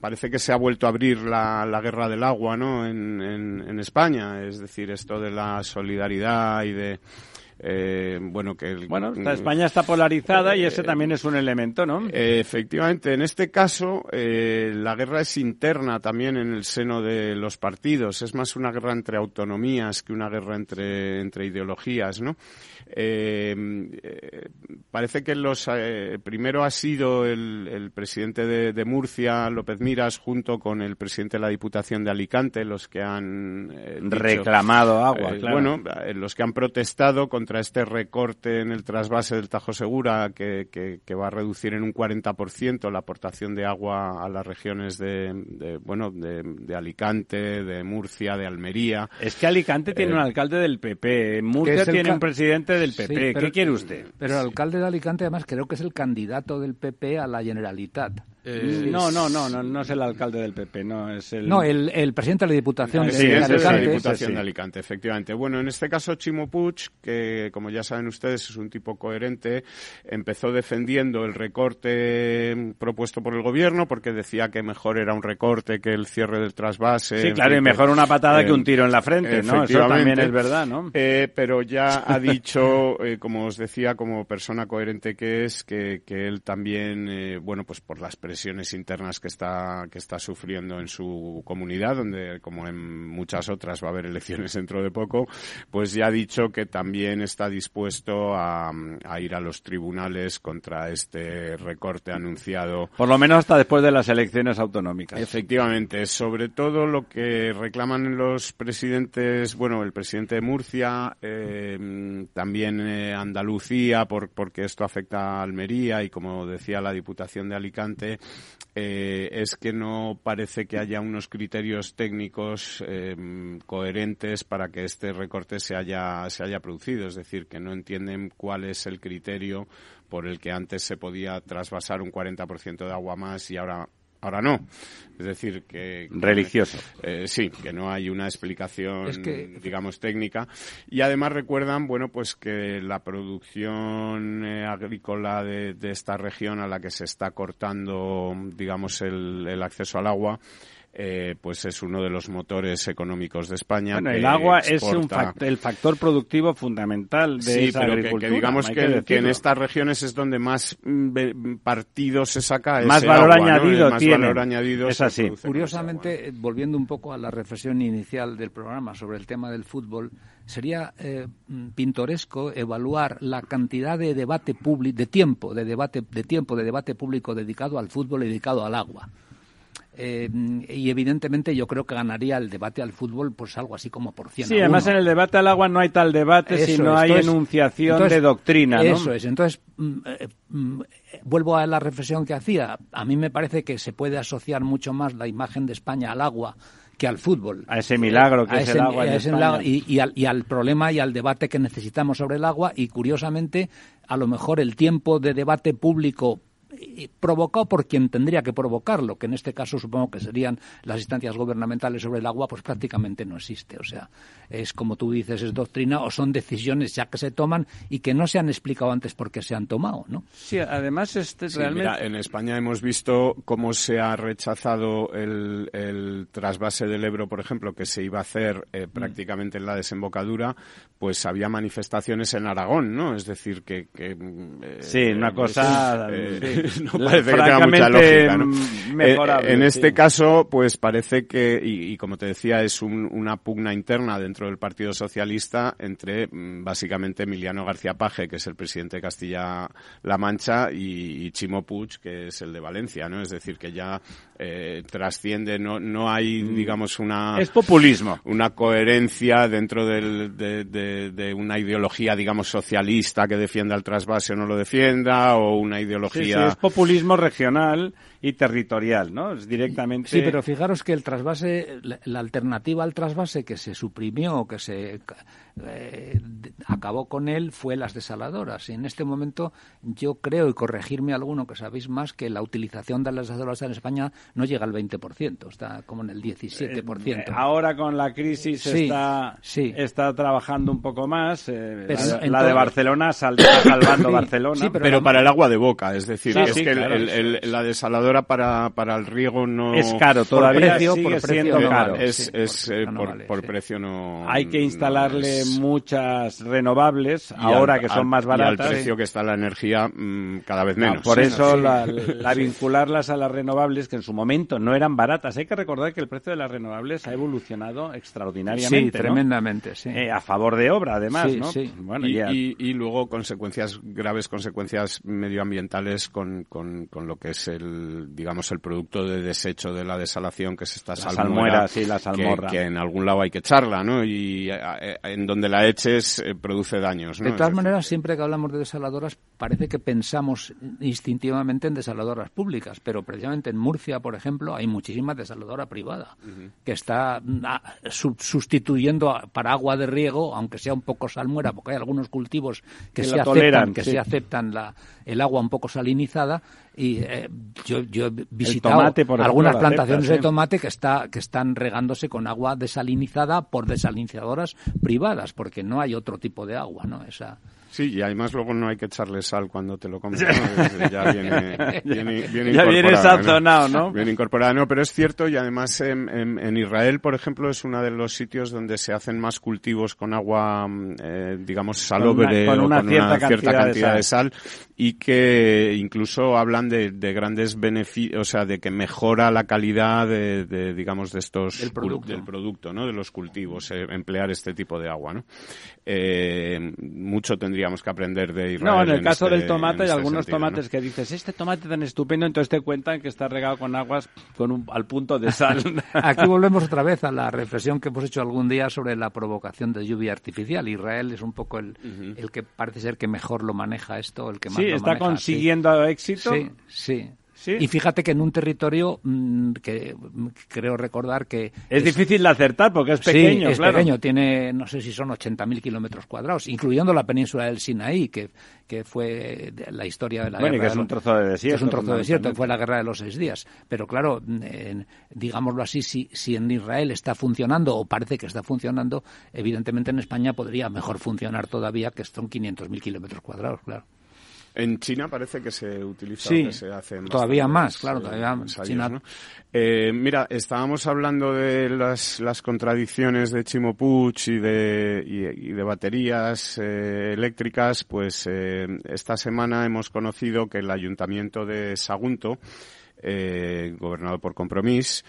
parece que se ha vuelto a abrir la, la guerra del agua, ¿no? En, en, en España, es decir, esto de la solidaridad y de eh, bueno, que bueno, España está polarizada y ese también es un elemento, ¿no? efectivamente, en este caso eh, la guerra es interna también en el seno de los partidos. Es más una guerra entre autonomías que una guerra entre entre ideologías, ¿no? Eh, eh, parece que los eh, primero ha sido el, el presidente de, de, Murcia, López Miras, junto con el presidente de la Diputación de Alicante, los que han reclamado agua. Claro. Bueno, los que han protestado contra este recorte en el trasvase del Tajo Segura, que, que, que va a reducir en un 40% la aportación de agua a las regiones de, de bueno, de, de, Alicante, de Murcia, de Almería. Es que Alicante tiene un alcalde del PP, Murcia tiene un presidente del PP. ¿Qué quiere usted? Pero el alcalde de Alicante, además, creo que es el candidato del PP a la Generalitat. Eh, no, no, no, no, no es el alcalde del PP, no es el. No, el, el presidente de la Diputación de, Alicante. la Diputación de Alicante, efectivamente. Bueno, en este caso Chimo Puig, que como ya saben ustedes es un tipo coherente, empezó defendiendo el recorte propuesto por el gobierno porque decía que mejor era un recorte que el cierre del trasvase. Sí, claro, y mejor una patada que un tiro en la frente, ¿no? Eso también es verdad, ¿no? Eh, pero ya ha dicho, eh, como os decía, como persona coherente que es, que, que él también, eh, bueno, pues por las presiones internas que está, que está sufriendo en su comunidad, donde, como en muchas otras, va a haber elecciones dentro de poco, pues ya ha dicho que también está dispuesto a, a ir a los tribunales contra este recorte anunciado. Por lo menos hasta después de las elecciones autonómicas. Efectivamente, sobre todo lo que reclaman los presidentes, bueno, el presidente de Murcia, eh, también eh, Andalucía, por, porque esto afecta a Almería y como decía la Diputación de Alicante, eh, es que no parece que haya unos criterios técnicos eh, coherentes para que este recorte se haya, se haya producido. Es decir, que no entienden cuál es el criterio por el que antes se podía trasvasar un 40% de agua más y ahora ahora no. Es decir, que... Religioso. Eh, sí, que no hay una explicación, digamos, técnica. Y además recuerdan, bueno, pues que la producción eh, agrícola de, de, esta región a la que se está cortando, digamos, el, el acceso al agua, eh, pues es uno de los motores económicos de España. Bueno, el agua es un el factor productivo fundamental de sí, esa pero agricultura. Que, digamos que, que, en estas regiones es donde más mm, partido se saca más ese valor agua, añadido ¿no? más tiene. valor añadido es así. Curiosamente, volviendo un poco a la reflexión inicial del programa sobre el tema del fútbol, sería eh, pintoresco evaluar la cantidad de debate público, de tiempo, de debate, de tiempo de debate público dedicado al fútbol y dedicado al agua. Eh, y evidentemente yo creo que ganaría el debate al fútbol pues algo así como por 100 Sí, además en el debate al agua no hay tal debate eso si no es, hay entonces, enunciación entonces, de doctrina, ¿no? Eso es. Entonces, mm, mm, vuelvo a la reflexión que hacía. A mí me parece que se puede asociar mucho más la imagen de España al agua que al fútbol. A ese milagro que a es ese, el agua en ese y, al, y al problema y al debate que necesitamos sobre el agua y curiosamente a lo mejor el tiempo de debate público provocado por quien tendría que provocarlo, que en este caso supongo que serían las instancias gubernamentales sobre el agua, pues prácticamente no existe. O sea, es como tú dices, es doctrina o son decisiones ya que se toman y que no se han explicado antes por qué se han tomado, ¿no? Sí, además este sí, realmente... Mira, en España hemos visto cómo se ha rechazado el, el, trasvase del Ebro, por ejemplo, que se iba a hacer eh, prácticamente en la desembocadura, pues había manifestaciones en Aragón, ¿no? Es decir, que... que eh, sí, una cosa... Eh, no parece que tenga mucha lógica. ¿no? mejorable, en sí. este caso, pues parece que, y, y como te decía, es un- una pugna interna dentro del Partido Socialista entre mm, básicamente Emiliano García Paje, que es el presidente de Castilla-La Mancha, y, y Chimo Puig, que es el de Valencia, ¿no? Es decir, que ya eh, trasciende, no, no hay, digamos, una Es populismo. una coherencia dentro del- de, de- de una ideología, digamos, socialista que defienda el trasvase o no lo defienda, o una Sí, sí, ideología... es populismo regional y territorial, ¿no? Es directamente... Sí, pero fijaros que el trasvase, la, la alternativa al trasvase que se suprimió, que se eh, acabó con él, fue las desaladoras. Y en este momento yo creo, y corregirme alguno que sabéis más, que la utilización de las desaladoras en España no llega al 20%, está como en el 17%. Eh, Ahora con la crisis Sí, está, sí. está trabajando un poco más. eh, Pero la, de Barcelona sal- salvando Sí, Barcelona. sí, pero, para el agua de boca, es decir, Sí, es sí, que el- claro, el- eso el- la desaladora para, para el riego no... es caro, todavía precio, sigue por precio siendo no caro. Es, sí, es, por precio no por, vale, por sí. precio no... Hay que no instalarle es- muchas renovables, y ahora al- que son al- más Y al baratas. precio que está la energía, mm, cada vez No, menos. por Sí, eso sí. la, la vincularlas a las renovables, que en su momento no eran baratas. Hay que recordar que el precio de las renovables ha evolucionado extraordinariamente. Sí, ¿no? tremendamente, sí. Eh, a favor de obra, además, Sí, ¿no? sí. Bueno, y, ya. y- y luego consecuencias graves consecuencias medioambientales con, con, con lo que es el digamos el producto de desecho de la desalación que es esta salmuera, salmuera sí, la que- salmorra. que, en algún lado hay que echarla no y eh, eh, en donde la eches eh, produce daños ¿no? De todas maneras, siempre que hablamos de desaladoras, parece que pensamos instintivamente en desaladoras públicas, pero precisamente en Murcia, por ejemplo, hay muchísima desaladora privada que está ah, su- sustituyendo a- para agua de riego, aunque sea un poco salmuera, porque hay algunos cultivos que, Que se la aceptan, toleran, que sí. se aceptan la, el agua un poco salinizada. Y eh, yo, yo he visitado tomate, por ejemplo, algunas plantaciones acepta, de tomate que está que están regándose con agua desalinizada por desalinizadoras privadas, porque no hay otro tipo de agua, ¿no? Esa sí y además luego no hay que echarle sal cuando te lo comes ¿no? Es- ya viene, viene, viene Ya viene sazonado, ¿no? Bien incorporada, no, pero es cierto y además en, en- en Israel, por ejemplo, es uno de los sitios donde se hacen más cultivos con agua, mm, eh, digamos, salobre con una con cierta una cierta cantidad de sal y que incluso hablan de, de grandes beneficios, o sea, de que mejora la calidad de, de, digamos, de estos Del producto. del producto, ¿no? De los cultivos, eh, emplear este tipo de agua, ¿no? Eh, mucho tendríamos que aprender de Israel. No, en el caso este- del tomate hay este algunos sentido, ¿no? tomates que dices, este tomate tan estupendo, entonces te cuentan que está regado con aguas con un, al punto de sal. Aquí volvemos otra vez a la reflexión que hemos hecho algún día sobre la provocación de lluvia artificial. Israel es un poco el, el que parece ser que mejor lo maneja esto, el que más sí, lo está maneja, sí. consiguiendo éxito. Sí, sí. Sí. Y fíjate que en un territorio mm, que creo recordar que... Es difícil de acertar porque es Sí, pequeño, es claro. pequeño, tiene, no sé si son 80.000 kilómetros cuadrados, incluyendo la península del Sinaí, que, que fue la historia de la Bueno, y guerra. que es de un trozo de desierto, es un trozo de desierto, fue la guerra de los seis días. Pero claro, digámoslo así, si, si en Israel está funcionando, o parece que está funcionando, evidentemente en España podría mejor funcionar todavía, que son 500.000 kilómetros cuadrados, claro. En China parece que se utiliza, Sí, que se hacen todavía más, claro, todavía ensayos, China- ¿no? Eh, mira, estábamos hablando de las, las contradicciones de Chimo Puig y de, y, y de baterías eh, eléctricas, pues eh, esta semana hemos conocido que el ayuntamiento de Sagunto, eh, gobernado por Compromís,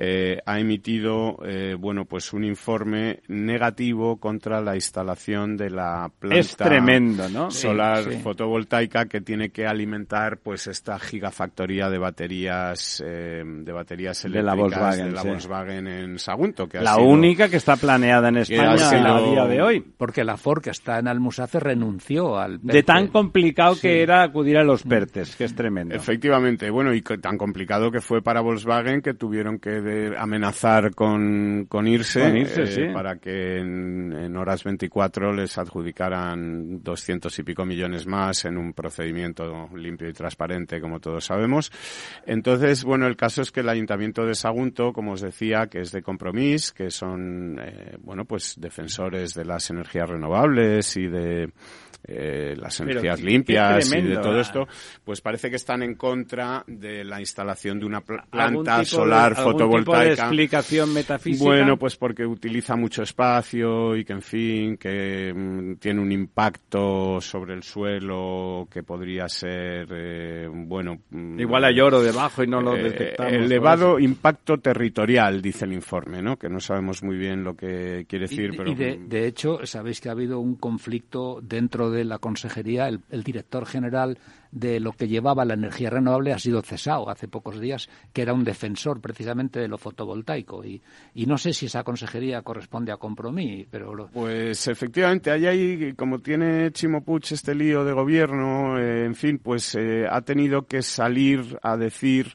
eh, ha emitido, eh, bueno, pues un informe negativo contra la instalación de la planta Es tremendo, ¿no? solar Sí, sí. fotovoltaica que tiene que alimentar pues esta gigafactoría de baterías eh, de baterías De la eléctricas Volkswagen, de la sí. Volkswagen en Sagunto que ha La sido- única que está planeada en España sido- a día de hoy. Porque la Ford, que está en Almusace, renunció al... De tan complicado Sí. que era acudir a los PERTES, que es tremendo. Efectivamente, bueno, y que tan complicado que fue para Volkswagen que tuvieron que amenazar con, con irse, Con irse, eh, sí. para que en, en horas 24 les adjudicaran 200 y pico millones más en un procedimiento limpio y transparente, como todos sabemos. Entonces, bueno, el caso es que el Ayuntamiento de Sagunto, como os decía, que es de compromiso, que son, eh, bueno, pues defensores de las energías renovables y de eh, las energías limpias y de tremendo, todo ah. esto, pues parece que están en contra de la instalación de una planta solar de fotovoltaica. tipo de explicación metafísica? Bueno, pues porque utiliza mucho espacio y que, en fin, que mm, tiene un impacto sobre el suelo que podría ser, eh, bueno... mm, Igual hay oro debajo y no lo eh, detectamos. elevado impacto territorial, dice el informe, ¿no? Que no sabemos muy bien lo que quiere Y, decir, pero... y de, de hecho, sabéis que ha habido un conflicto dentro de la consejería. El, el director general de lo que llevaba la energía renovable ha sido cesado hace pocos días, que era un defensor precisamente de lo fotovoltaico. Y, y no sé si esa consejería corresponde a Compromís, pero lo- Pues efectivamente, hay ahí, como tiene Chimo este lío de gobierno, eh, en fin, pues eh, ha tenido que salir a decir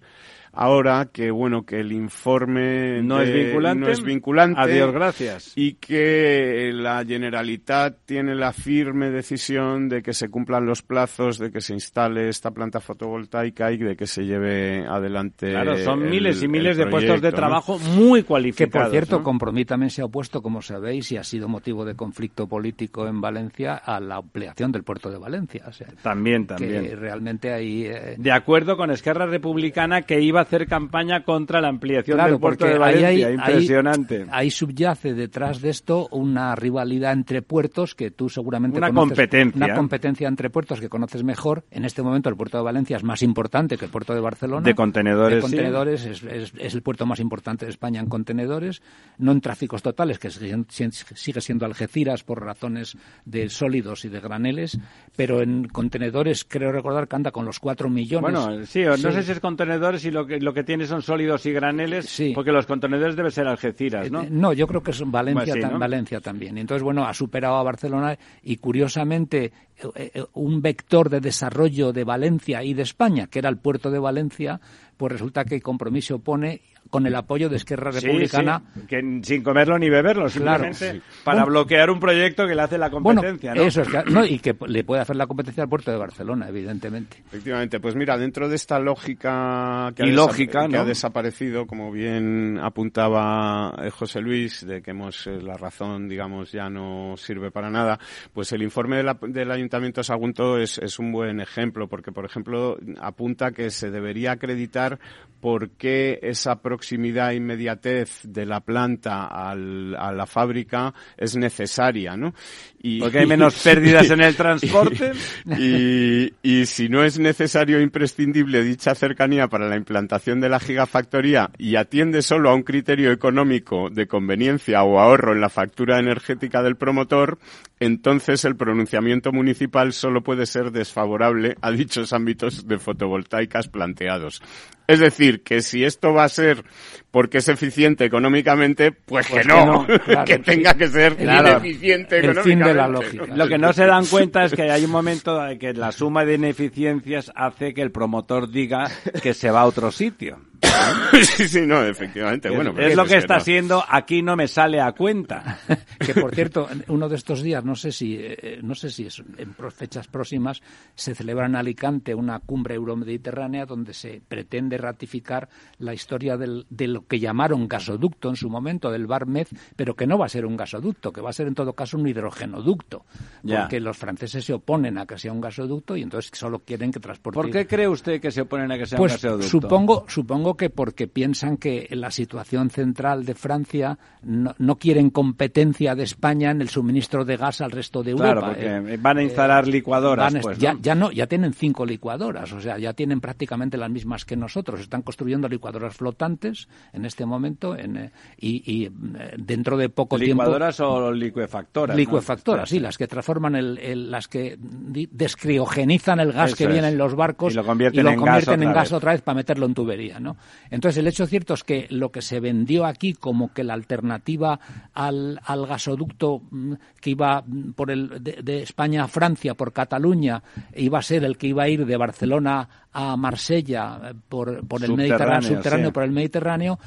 ahora que, bueno, que el informe No es de- vinculante. no es vinculante Adiós, gracias. y que la Generalitat tiene la firme decisión de que se cumplan los plazos, de que se instale esta planta fotovoltaica y de que se lleve adelante. Claro, son el- miles y miles de puestos de proyecto, ¿no? trabajo muy que cualificados. por cierto, ¿no? Compromís también se ha opuesto, como sabéis, y ha sido motivo de conflicto político en Valencia a la ampliación del puerto de Valencia. O sea, También, que también. realmente ahí eh, De acuerdo con Esquerra Republicana que iba a hacer campaña contra la ampliación Claro, del puerto de ahí Valencia. hay- Impresionante. Ahí, ahí subyace detrás de esto una rivalidad entre puertos que tú seguramente Una conoces- competencia. Una competencia entre puertos que conoces mejor. En este momento el puerto de Valencia es más importante que el puerto de Barcelona. De contenedores, De sí. contenedores es, es- es el puerto más importante de España en contenedores. No en tráficos totales, que sigue siendo Algeciras por razones de sólidos y de graneles. Pero en contenedores creo recordar que anda con los 4 millones. Bueno, sí, no sé si es contenedores y lo que, lo que tiene son sólidos y graneles, Sí. porque los contenedores deben ser Algeciras, ¿no? Eh, No, yo creo que es Valencia, Pues sí, ¿no? Valencia también. Entonces, bueno, ha superado a Barcelona y curiosamente eh, eh, un vector de desarrollo de Valencia y de España, que era el puerto de Valencia, pues resulta que el compromiso se opone con el apoyo de Esquerra Republicana. sí, que sin comerlo ni beberlo, Claro. simplemente Sí. para Bueno, bloquear un proyecto que le hace la Bueno, competencia, ¿no? eso es que, no, y que le puede hacer la competencia al puerto de Barcelona, evidentemente. Efectivamente, pues mira, dentro de esta lógica que, ha, Ilógica, desa- que ¿no? ha desaparecido, como bien apuntaba eh, José Luis, de que hemos, eh, la razón, digamos, ya no sirve para nada, pues el informe de la- del Ayuntamiento de Sagunto es, es un buen ejemplo, porque, por ejemplo, apunta que se debería acreditar por qué esa proximidad e inmediatez de la planta al- a la fábrica es necesaria, ¿no? Y, Porque hay menos pérdidas en el transporte. y, y si no es necesario o imprescindible dicha cercanía para la implantación de la gigafactoría y atiende solo a un criterio económico de conveniencia o ahorro en la factura energética del promotor, entonces el pronunciamiento municipal solo puede ser desfavorable a dichos ámbitos de fotovoltaicas planteados. Es decir, que si esto va a ser porque es eficiente económicamente, pues, Pues que no, que no, claro, que tenga sí. que ser Claro, ineficiente el fin de la económicamente. lógica. Lo que no se dan cuenta es que hay un momento en que la suma de ineficiencias hace que el promotor diga que se va a otro sitio. sí, sí, no, efectivamente. Bueno, es, lo que está no. siendo aquí no me sale a cuenta. que por cierto, uno de estos días, no sé si, eh, no sé si es en fechas próximas, se celebra en Alicante una cumbre euromediterránea donde se pretende ratificar la historia del- de lo que llamaron gasoducto en su momento, del Barmez, pero que no va a ser un gasoducto, que va a ser en todo caso un hidrogenoducto, Ya. porque los franceses se oponen a que sea un gasoducto y entonces solo quieren que transporte. ¿Por qué cree usted que se oponen a que sea Pues un gasoducto? supongo, supongo que porque piensan que la situación central de Francia no, no quieren competencia de España en el suministro de gas al resto de Europa. Claro, porque Eh, van a instalar licuadoras, van a- pues, ya, ¿no? ya no, ya tienen cinco licuadoras, o sea, ya tienen prácticamente las mismas que nosotros. Están construyendo licuadoras flotantes en este momento en, eh, y, y, eh, dentro de poco tiempo ¿Licuadoras o licuefactoras? ¿no? licuefactoras, sí, las que transforman el, el- las que descriogenizan el gas Eso que viene en los barcos Y lo convierten en gas en otra gas vez. otra vez para meterlo en tubería, ¿no? Entonces el hecho cierto es que lo que se vendió aquí como que la alternativa al, al gasoducto mm, que iba mm, por el de, de España a Francia por Cataluña iba a ser el que iba a ir de Barcelona a Marsella eh, por, por el Mediterráneo, subterráneo sí. por el Mediterráneo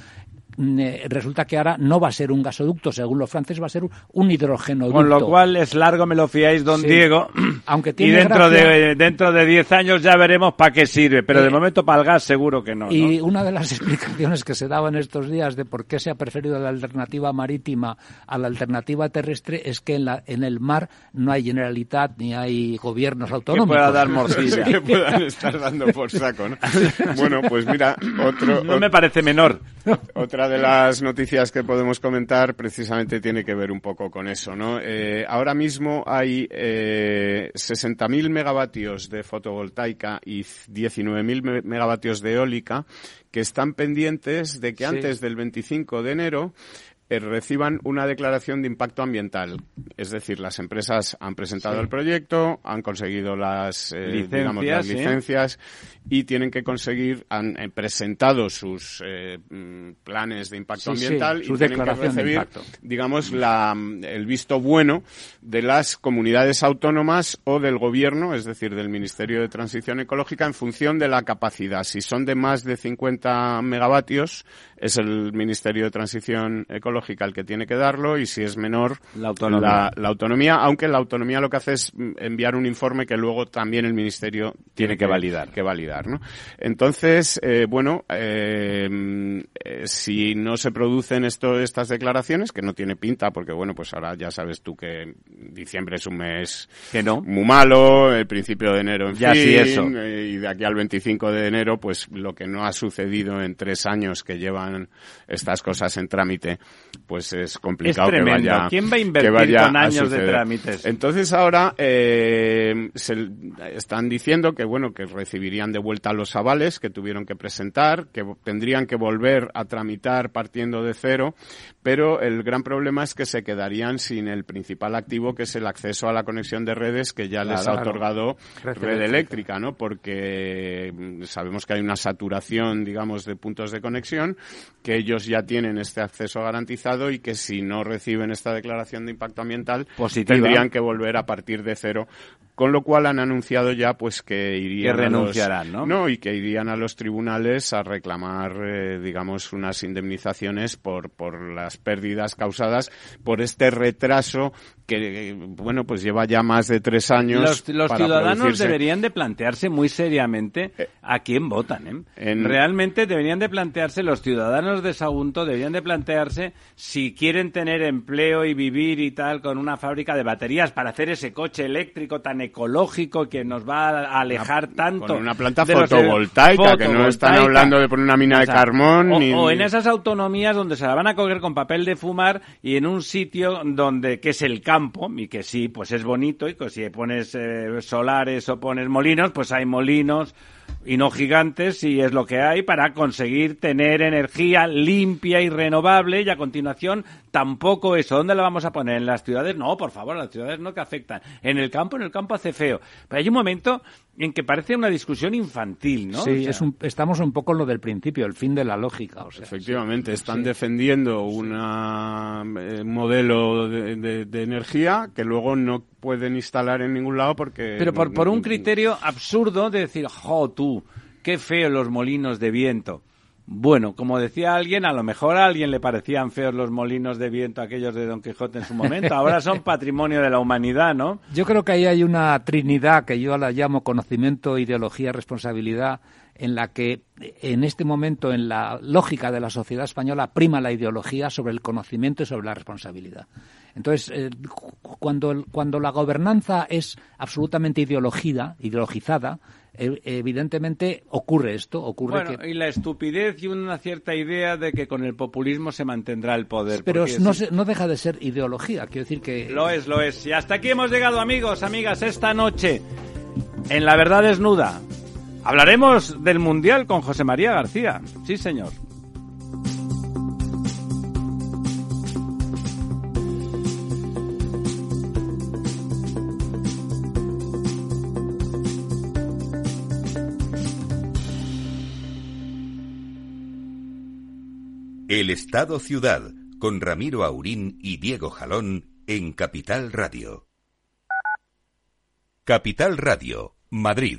mm, eh, resulta que ahora no va a ser un gasoducto, según los franceses, va a ser un, un hidrogenoducto. Con lo cual es largo, me lo fiáis, don Sí. Diego. Aunque y tiene dentro gracia- de dentro de 10 años ya veremos para qué sirve, pero de Eh, momento para el gas seguro que no. Y ¿no? una de las explicaciones que se daban estos días de por qué se ha preferido la alternativa marítima a la alternativa terrestre es que en, la, en el mar no hay generalitat ni hay gobiernos autonómicos. pueda dar morcilla. que puedan estar dando por saco, ¿no? Bueno, pues mira, otro, No me parece menor. Otra de las noticias que podemos comentar precisamente tiene que ver un poco con eso, ¿no? Eh, ahora mismo hay eh, 60.000 megavatios de fotovoltaica y 19.000 megavatios de eólica que están pendientes de que antes del 25 de enero reciban una declaración de impacto ambiental. Es decir, las empresas han presentado el proyecto, han conseguido las, eh, Licencias, digamos, las sí. licencias y tienen que conseguir, han eh, presentado sus eh, mm, planes de impacto Sí, ambiental y tienen que recibir, digamos, la, el visto bueno de las comunidades autónomas o del gobierno, es decir, del Ministerio de Transición Ecológica, en función de la capacidad. Si son de más de 50 megavatios, es el Ministerio de Transición Ecológica el que tiene que darlo y si es menor, La autonomía. la, la autonomía, aunque la autonomía lo que hace es enviar un informe que luego también el Ministerio Tiene que validar. que validar, ¿no? Entonces, eh, bueno, eh, eh, si no se producen esto, estas declaraciones, que no tiene pinta, porque bueno, pues ahora ya sabes tú que diciembre es un mes Que no. muy malo, el principio de enero, en Ya, fin, sí, eso. eh, y de aquí al 25 de enero, pues lo que no ha sucedido en tres años que llevan estas cosas en trámite, pues es complicado Es tremendo. que vaya. ¿Quién va a invertir vaya con años de trámites? Entonces ahora eh, se están diciendo que bueno que recibirían de vuelta los avales que tuvieron que presentar, que tendrían que volver a tramitar partiendo de cero, pero el gran problema es que se quedarían sin el principal activo que es el acceso a la conexión de redes que ya les ha otorgado Red red eléctrica. eléctrica, ¿no? Porque mm, sabemos que hay una saturación, digamos, de puntos de conexión, que ellos ya tienen este acceso garantizado y que si no reciben esta declaración de impacto ambiental, Positiva. tendrían que volver a partir de cero. Con lo cual han anunciado ya pues que irían Que a los- renunciarán, ¿no? y que irían a los tribunales a reclamar, eh, digamos, unas indemnizaciones por, por las pérdidas causadas por este retraso que, eh, bueno, pues lleva ya más de tres años. Los, los para ciudadanos producirse. deberían de plantearse muy seriamente a quién votan. ¿eh? en- Realmente deberían de plantearse, los ciudadanos de Sagunto deberían de plantearse si quieren tener empleo y vivir y tal con una fábrica de baterías para hacer ese coche eléctrico tan ecológico que nos va a alejar tanto. Con una planta de fotovoltaica, que no están hablando de poner una mina de O sea, carbón o, ni... o en esas autonomías donde se la van a coger con papel de fumar y en un sitio donde que es el campo y que sí pues es bonito y que si pones eh, solares o pones molinos pues hay molinos y no gigantes y es lo que hay para conseguir tener energía limpia y renovable y a continuación tampoco eso. ¿Dónde la vamos a poner? ¿En las ciudades? No, por favor, las ciudades no que afectan. En el campo, en el campo hace feo. Pero hay un momento en que parece una discisión infantil, ¿no? Sí, O sea, es un- estamos un poco en lo del principio, el fin de la lógica. O sea, Efectivamente, están defendiendo un modelo de, de- de energía que luego no pueden instalar en ningún lado porque... Pero por, por un criterio absurdo de decir, jo, tú, qué feo los molinos de viento. Bueno, como decía alguien, a lo mejor a alguien le parecían feos los molinos de viento aquellos de Don Quijote en su momento. Ahora son patrimonio de la humanidad, ¿no? Yo creo que ahí hay una trinidad que yo la llamo conocimiento, ideología, responsabilidad, en la que en este momento, en la lógica de la sociedad española, prima la ideología sobre el conocimiento y sobre la responsabilidad. Entonces, eh, cu- cuando, cuando la gobernanza es absolutamente ideologida, ideologizada, eh, evidentemente ocurre esto, ocurre Bueno, que... y la estupidez y una cierta idea de que con el populismo se mantendrá el poder. Pero no, se- no deja de ser ideología, quiero decir que... Lo es, lo es. Y hasta aquí hemos llegado, amigos, amigas, esta noche en La Verdad Desnuda. Hablaremos del Mundial con José María García. Sí, señor. El Estado Ciudad, con Ramiro Aurín y Diego Jalón en Capital Radio. Capital Radio, Madrid,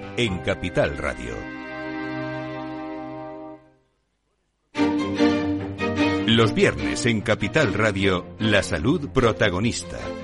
en Capital Radio. Los viernes en Capital Radio, la salud protagonista.